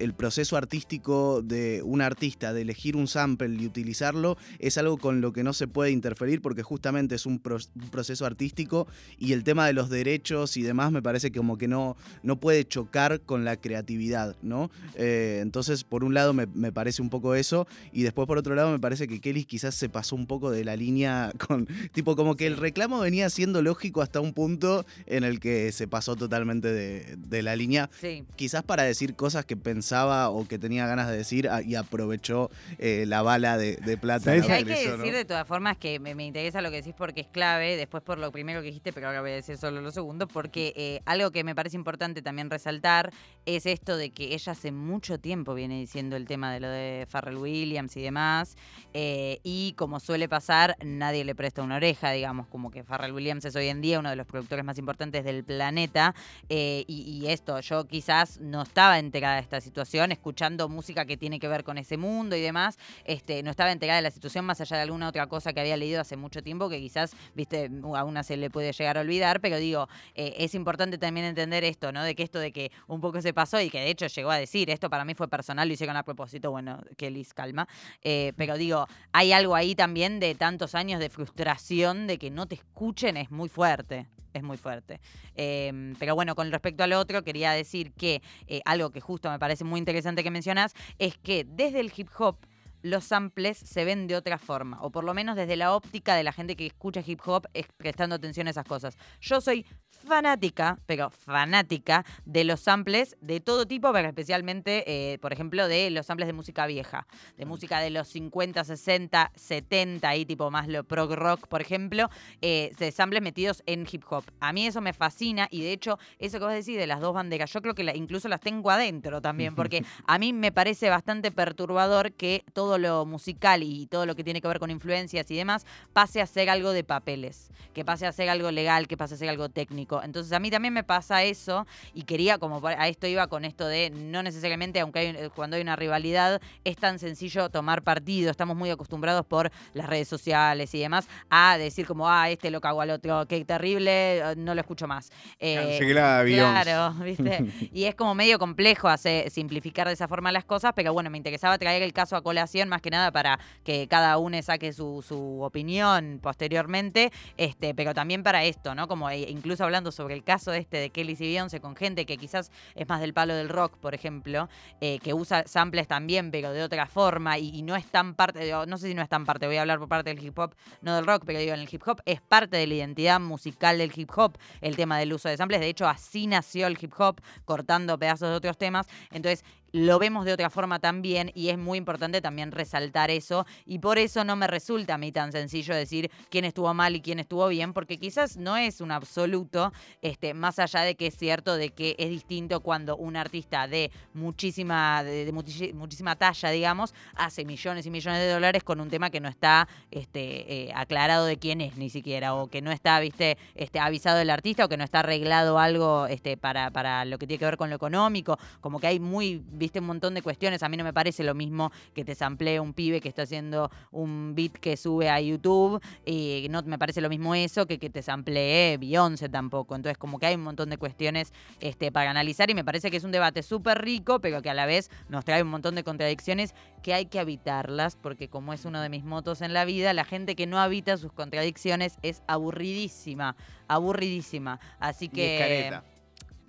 el proceso artístico de un artista de elegir un sample y utilizarlo es algo con lo que no se puede interferir porque justamente es un, pro- un proceso artístico y el tema de los derechos y demás me parece como que no, no puede chocar con la creatividad, ¿no? Eh, entonces, por un lado me, me parece un poco eso y después por otro lado me parece que Kelly quizás se pasó un poco de la línea con, tipo como que el reclamo venía siendo lógico hasta un punto en el que se pasó totalmente de, de la línea Sí. quizás para decir cosas que pensaba o que tenía ganas de decir a- y aprovechó eh, la bala de, de plata. ¿Sabés la Pero hay que decir de todas formas que me, me interesa lo que decís porque es clave, después por lo primero que dijiste, pero ahora voy a decir solo lo segundo, porque eh, algo que me parece importante también resaltar es esto de que ella hace mucho tiempo viene diciendo el tema de lo de Farrell Williams y demás, eh, y como suele pasar, nadie le presta una oreja, digamos, como que Farrell Williams es hoy en día uno de los productores más importantes del planeta, eh, y, y esto, yo quizás no estaba enterada de esta situación, escuchando música que tiene que ver con ese mundo y demás, este, no estaba enterada de la situación más allá de alguna otra cosa que había leído hace mucho tiempo que quizás, viste, a una se le puede llegar a olvidar, pero digo, eh, es importante también entender esto, ¿no? De que esto de que un poco se pasó y que de hecho llegó a decir, esto para mí fue personal, lo hice con a propósito, bueno, que Liz calma, eh, pero digo, hay algo ahí también de tantos años de frustración de que no te escuchen, es muy fuerte. Es muy fuerte. Eh, pero bueno, con respecto al otro, quería decir que eh, algo que justo me parece muy interesante que mencionas es que desde el hip hop los samples se ven de otra forma, o por lo menos desde la óptica de la gente que escucha hip hop es prestando atención a esas cosas. Yo soy fanática, pero fanática de los samples de todo tipo, pero especialmente, eh, por ejemplo, de los samples de música vieja, de música de los 50, 60, 70 y tipo más lo prog rock, por ejemplo, eh, de samples metidos en hip hop. A mí eso me fascina y de hecho, eso que vos decís de las dos banderas, yo creo que incluso las tengo adentro también, porque a mí me parece bastante perturbador que todo lo musical y todo lo que tiene que ver con influencias y demás pase a ser algo de papeles, que pase a ser algo legal, que pase a ser algo técnico. Entonces a mí también me pasa eso y quería, como a esto iba con esto de no necesariamente, aunque hay, cuando hay una rivalidad, es tan sencillo tomar partido. Estamos muy acostumbrados por las redes sociales y demás a decir como, ah, este lo cago al otro, qué terrible, eh, no lo escucho más. Eh, claro, ¿viste? y es como medio complejo hacer, simplificar de esa forma las cosas, pero bueno, me interesaba traer el caso a colación más que nada para que cada uno saque su, su opinión posteriormente, este, pero también para esto, ¿no? Como eh, incluso hablando sobre el caso este de Kelly y Beyoncé con gente que quizás es más del palo del rock, por ejemplo, eh, que usa samples también, pero de otra forma y, no es tan parte, no sé si no es tan parte, voy a hablar por parte del hip hop, no del rock, pero digo, en el hip hop es parte de la identidad musical del hip hop el tema del uso de samples. De hecho, así nació el hip hop, cortando pedazos de otros temas. Entonces, lo vemos de otra forma también y es muy importante también resaltar eso. Y por eso no me resulta a mí tan sencillo decir quién estuvo mal y quién estuvo bien porque quizás no es un absoluto este más allá de que es cierto de que es distinto cuando un artista de muchísima de, muchísima talla digamos hace millones y millones de dólares con un tema que no está este eh, aclarado de quién es ni siquiera o que no está viste este avisado el artista o que no está arreglado algo este para para lo que tiene que ver con lo económico. Como que hay muy viste un montón de cuestiones. A mí no me parece lo mismo que te samplee un pibe que está haciendo un beat que sube a YouTube. Y no me parece lo mismo eso que que te samplee Beyoncé tampoco. Entonces, como que hay un montón de cuestiones este, para analizar y me parece que es un debate súper rico, pero que a la vez nos trae un montón de contradicciones que hay que habitarlas, porque como es uno de mis motos en la vida, la gente que no habita sus contradicciones es aburridísima, aburridísima. Así que...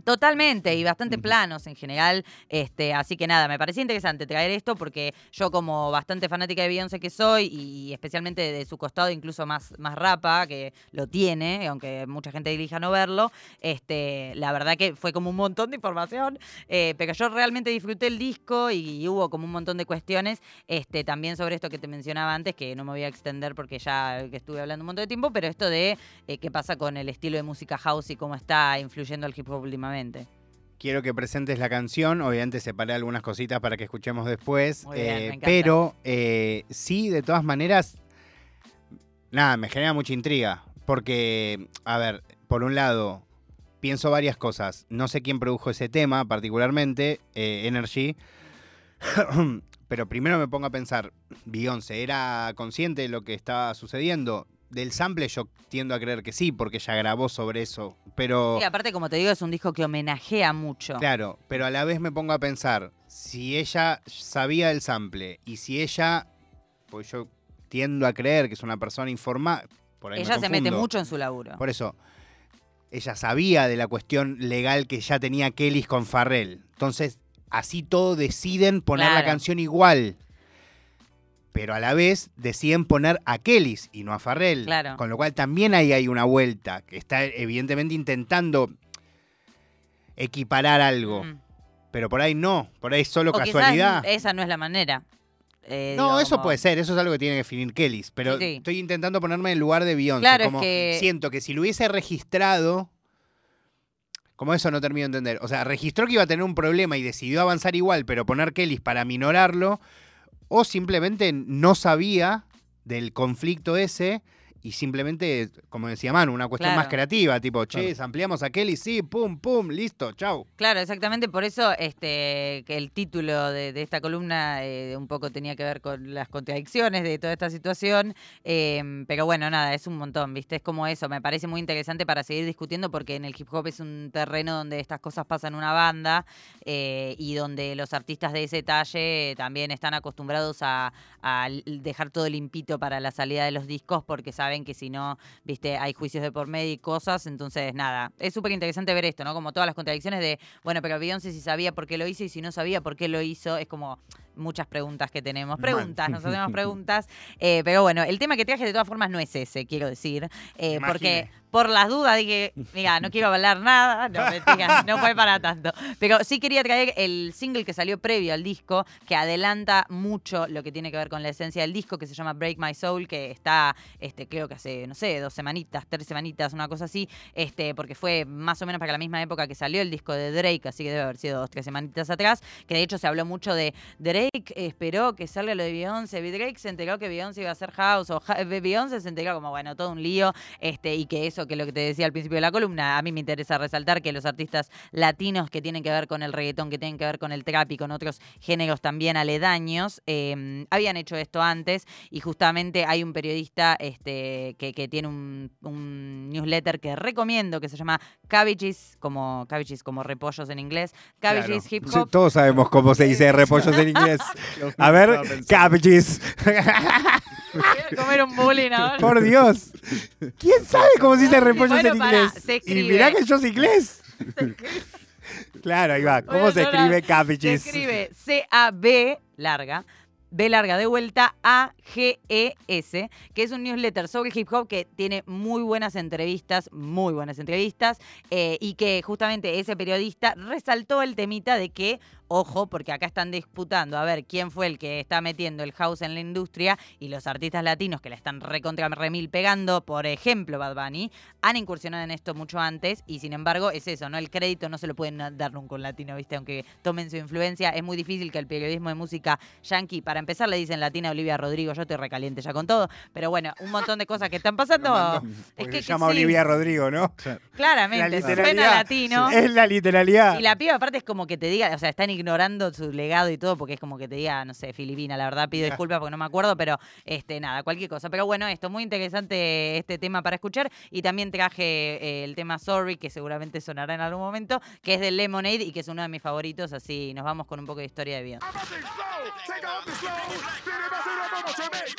Totalmente, y bastante planos en general. Este, así que nada, me parece interesante traer esto porque yo, como bastante fanática de Beyoncé que soy, y especialmente de su costado, incluso más, más rapa, que lo tiene, aunque mucha gente elija no verlo, este, la verdad que fue como un montón de información. Eh, pero yo realmente disfruté el disco y, hubo como un montón de cuestiones este, también sobre esto que te mencionaba antes, que no me voy a extender porque ya que estuve hablando un montón de tiempo, pero esto de eh, qué pasa con el estilo de música house y cómo está influyendo el hip hop últimamente. Quiero que presentes la canción, obviamente separé algunas cositas para que escuchemos después, eh, pero eh, sí, de todas maneras, nada, me genera mucha intriga, porque, a ver, por un lado, pienso varias cosas, no sé quién produjo ese tema particularmente, eh, Energy, pero primero me pongo a pensar, Beyoncé, ¿era consciente de lo que estaba sucediendo? Del sample yo tiendo a creer que sí, porque ella grabó sobre eso, pero... Sí, aparte como te digo, es un disco que homenajea mucho. Claro, pero a la vez me pongo a pensar, si ella sabía el sample y si ella, pues yo tiendo a creer que es una persona informada, por ella se mete mucho en su laburo. Por eso, ella sabía de la cuestión legal que ya tenía Kelly con Farrell. Entonces, así todo deciden poner la canción igual pero a la vez deciden poner a Kellys y no a Farrell. Claro. Con lo cual también ahí hay una vuelta, que está evidentemente intentando equiparar algo. Mm. Pero por ahí no, por ahí es solo casualidad. Esa no es la manera. Eh, no, eso puede ser, eso es algo que tiene que definir Kellys. Pero estoy intentando ponerme en el lugar de Beyoncé. como siento que si lo hubiese registrado. Como eso no termino de entender. O sea, registró que iba a tener un problema y decidió avanzar igual, pero poner Kellys para minorarlo o simplemente no sabía del conflicto ese y simplemente, como decía Manu, una cuestión más creativa, tipo, che, ampliamos a Kelly, sí, pum, pum, listo, chau. Claro, exactamente, por eso este que el título de, esta columna eh, un poco tenía que ver con las contradicciones de toda esta situación, em, pero bueno, nada, es un montón, ¿viste? Es como eso, me parece muy interesante para seguir discutiendo porque en el hip hop es un terreno donde estas cosas pasan una banda eh, y donde los artistas de ese talle también están acostumbrados a, a dejar todo limpito para la salida de los discos porque saben que si no, viste, hay juicios de por medio y cosas. Entonces, nada, es súper interesante ver esto, ¿no? Como todas las contradicciones de, bueno, pero Beyoncé si sabía por qué lo hizo y si no sabía por qué lo hizo, es como muchas preguntas que tenemos. Preguntas, nosotros tenemos preguntas. eh, pero bueno, el tema que traje de todas formas no es ese, quiero decir. eh, porque por las dudas dije, mira, no quiero hablar nada. No, mentira, no fue para tanto. Pero sí quería traer el single que salió previo al disco, que adelanta mucho lo que tiene que ver con la esencia del disco, que se llama Break My Soul, que está, este, creo que hace, no sé, dos semanitas, tres semanitas, una cosa así, este, porque fue más o menos para la misma época que salió el disco de Drake, así que debe haber sido dos, tres semanitas atrás, que de hecho se habló mucho de Drake esperó que salga lo de Beyoncé, Drake se enteró que Beyoncé iba a hacer house, o Beyoncé se enteró como, bueno, todo un lío, este, y que eso, que lo que te decía al principio de la columna, a mí me interesa resaltar que los artistas latinos que tienen que ver con el reggaetón, que tienen que ver con el trap y con otros géneros también aledaños, eh, habían hecho esto antes y justamente hay un periodista este, que, que tiene un, un newsletter que recomiendo que se llama Cabbages, como, cabbages como repollos en inglés, Cabbages Claro. Hip Sí, Hop. Todos sabemos cómo se dice repollos en inglés. A ver, cabbages. Voy a comer un bullying ahora. Por Dios. ¿Quién sabe cómo se dice repollos Bueno, en pará, inglés? se y escribe. mirá que yo sé inglés. Claro, ahí va. ¿Cómo a se llorar. escribe Se cabbages? escribe C-A-B larga. B larga de vuelta A-G-E-S, que es un newsletter sobre hip hop que tiene muy buenas entrevistas, muy buenas entrevistas, eh, y que justamente ese periodista resaltó el temita de que, ojo, porque acá están disputando a ver quién fue el que está metiendo el house en la industria y los artistas latinos que la están recontra remil pegando, por ejemplo Bad Bunny, han incursionado en esto mucho antes y sin embargo es eso, ¿no? El crédito no se lo pueden dar nunca a un latino, ¿viste? Aunque tomen su influencia, es muy difícil que el periodismo de música yankee, para empezar le dicen latina a Olivia Rodrigo, yo estoy recaliente ya con todo, pero bueno, un montón de cosas que están pasando. es que, se llama sí, Olivia Rodrigo, ¿no? Claramente, La suena latino. Es la literalidad. Y la piba aparte es como que te diga, o sea, están ignorando su legado y todo porque es como que te diga, no sé, Filipina, la verdad pido disculpas porque no me acuerdo, pero este nada, cualquier cosa. Pero bueno, esto muy interesante este tema para escuchar y también traje eh, el tema Sorry que seguramente sonará en algún momento, que es de Lemonade y que es uno de mis favoritos, así nos vamos con un poco de historia de Beyoncé.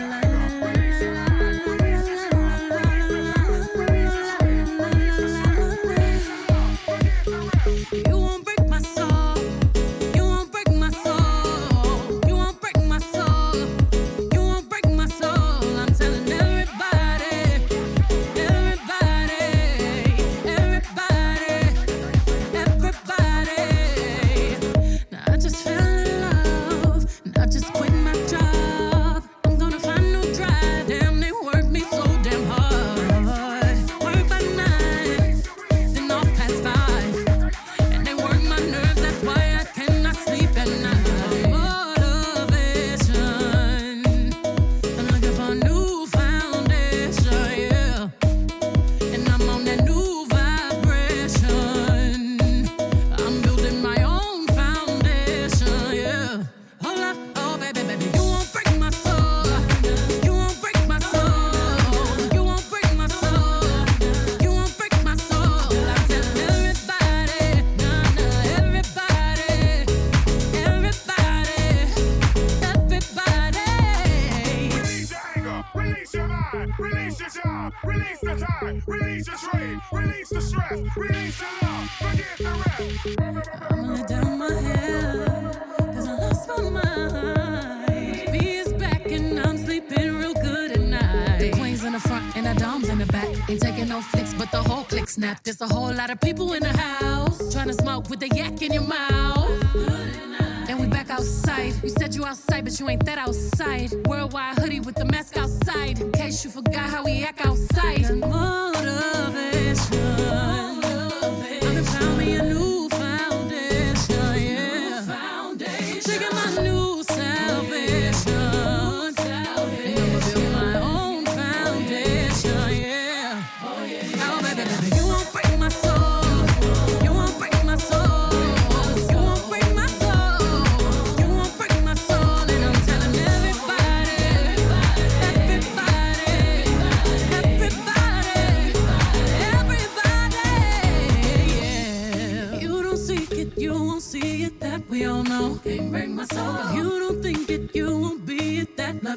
You snap. There's a whole lot of people in the house trying to smoke with the yak in your mouth. And we back outside. You said you outside, but you ain't that outside.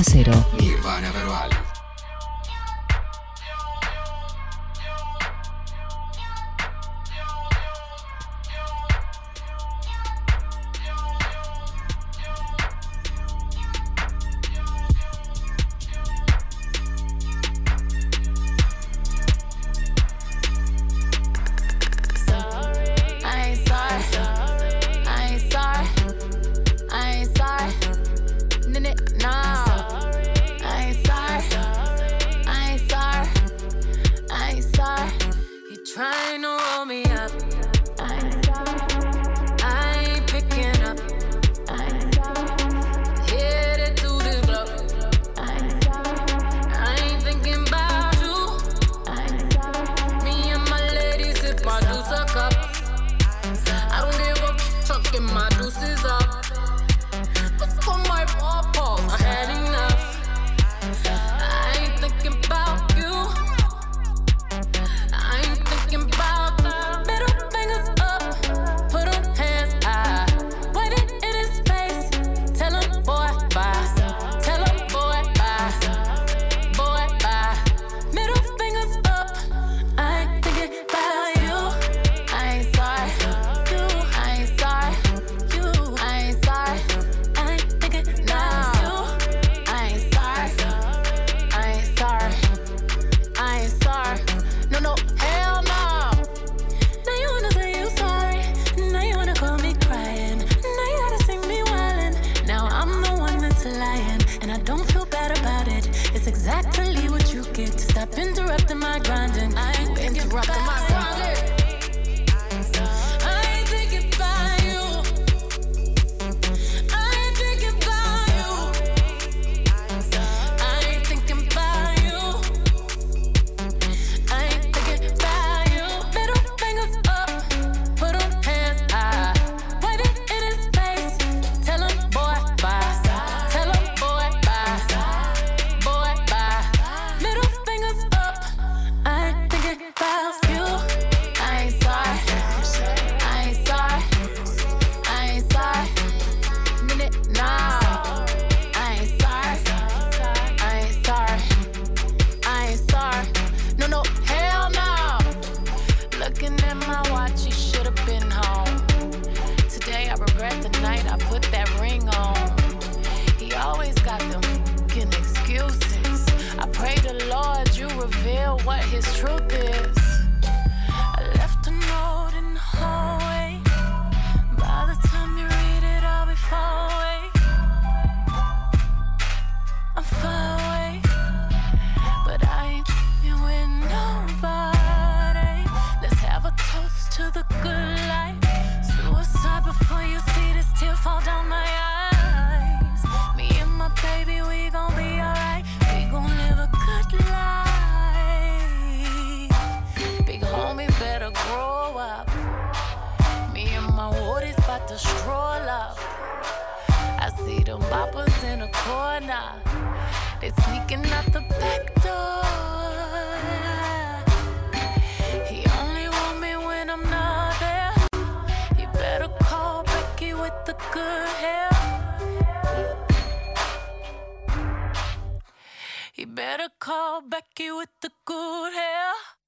Onda Cero.